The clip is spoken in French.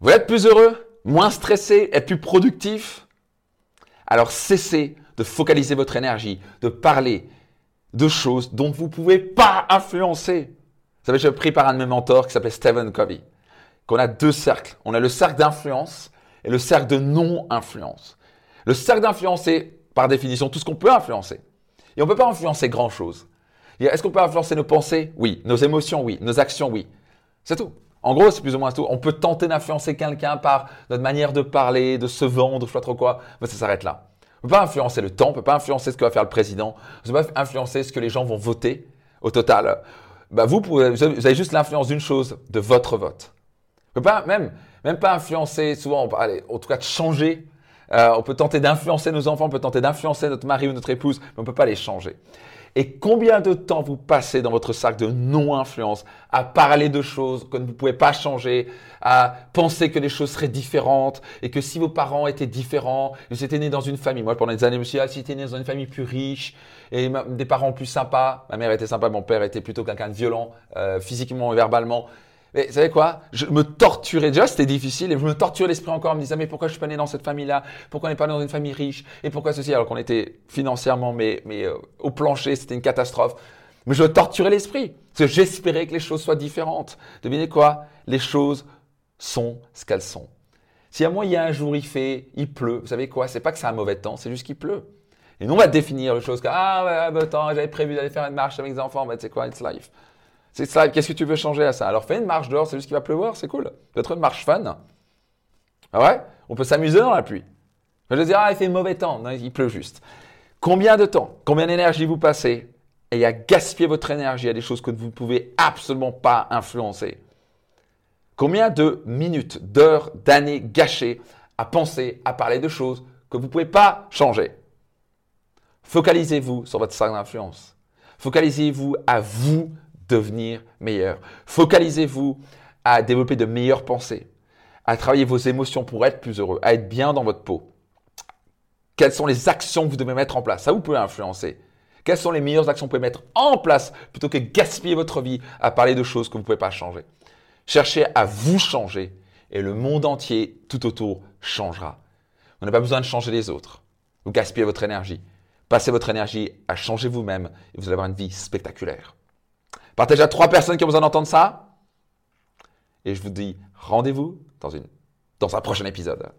Vous êtes plus heureux, moins stressé, être plus productif? Alors cessez de focaliser votre énergie, de parler de choses dont vous ne pouvez pas influencer. Vous savez, j'ai pris par un de mes mentors qui s'appelait Stephen Covey, qu'on a deux cercles. On a le cercle d'influence et le cercle de non-influence. Le cercle d'influence, c'est par définition tout ce qu'on peut influencer. Et on ne peut pas influencer grand-chose. Est-ce qu'on peut influencer nos pensées? Oui. Nos émotions? Oui. Nos actions? Oui. C'est tout. En gros, c'est plus ou moins tout. On peut tenter d'influencer quelqu'un par notre manière de parler, de se vendre, je sais pas trop quoi, mais ça s'arrête là. On peut pas influencer le temps, on peut pas influencer ce que va faire le président, on peut pas influencer ce que les gens vont voter au total. Bah vous, pouvez, vous avez juste l'influence d'une chose, de votre vote. On peut pas même, même pas influencer, souvent, allez, en tout cas de changer. Euh, on peut tenter d'influencer nos enfants, on peut tenter d'influencer notre mari ou notre épouse, mais on ne peut pas les changer. Et combien de temps vous passez dans votre sac de non-influence à parler de choses que vous ne pouvez pas changer, à penser que les choses seraient différentes et que si vos parents étaient différents, vous étiez né dans une famille. Moi, pendant des années, je me suis dit, ah, si né dans une famille plus riche et des parents plus sympas, ma mère était sympa, mon père était plutôt quelqu'un de violent, euh, physiquement et verbalement. Mais vous savez quoi? Je me torturais. Déjà, c'était difficile et je me torturais l'esprit encore en me disant mais pourquoi je suis pas né dans cette famille-là? Pourquoi on n'est pas né dans une famille riche? Et pourquoi ceci? Alors qu'on était financièrement, mais, mais euh, au plancher, c'était une catastrophe. Mais je torturais l'esprit parce que j'espérais que les choses soient différentes. Devinez quoi? Les choses sont ce qu'elles sont. Si à moi il y a un jour il fait, il pleut, vous savez quoi? C'est pas que c'est un mauvais temps, c'est juste qu'il pleut. Et nous on va définir les choses comme ah ouais, attends, j'avais prévu d'aller faire une marche avec les enfants, mais c'est quoi? It's life. C'est qu'est-ce que tu veux changer à ça? Alors fais une marche dehors, c'est juste qu'il va pleuvoir, c'est cool. Peut-être une marche fun. Ah ouais? On peut s'amuser dans la pluie. Je vais dire, ah, il fait mauvais temps. Non, il pleut juste. Combien de temps, combien d'énergie vous passez? Et à gaspiller votre énergie à des choses que vous ne pouvez absolument pas influencer Combien de minutes, d'heures, d'années gâchées à penser, à parler de choses que vous ne pouvez pas changer? Focalisez-vous sur votre cercle d'influence. Focalisez-vous à vous devenir meilleur. Focalisez-vous à développer de meilleures pensées, à travailler vos émotions pour être plus heureux, à être bien dans votre peau. Quelles sont les actions que vous devez mettre en place? Ça, vous pouvez influencer. Quelles sont les meilleures actions que vous pouvez mettre en place plutôt que gaspiller votre vie à parler de choses que vous ne pouvez pas changer? Cherchez à vous changer et le monde entier tout autour changera. Vous n'avez pas besoin de changer les autres. Vous gaspillez votre énergie. Passez votre énergie à changer vous-même et vous allez avoir une vie spectaculaire. Partagez à trois personnes qui ont besoin d'entendre ça. Et je vous dis rendez-vous dans, dans un prochain épisode.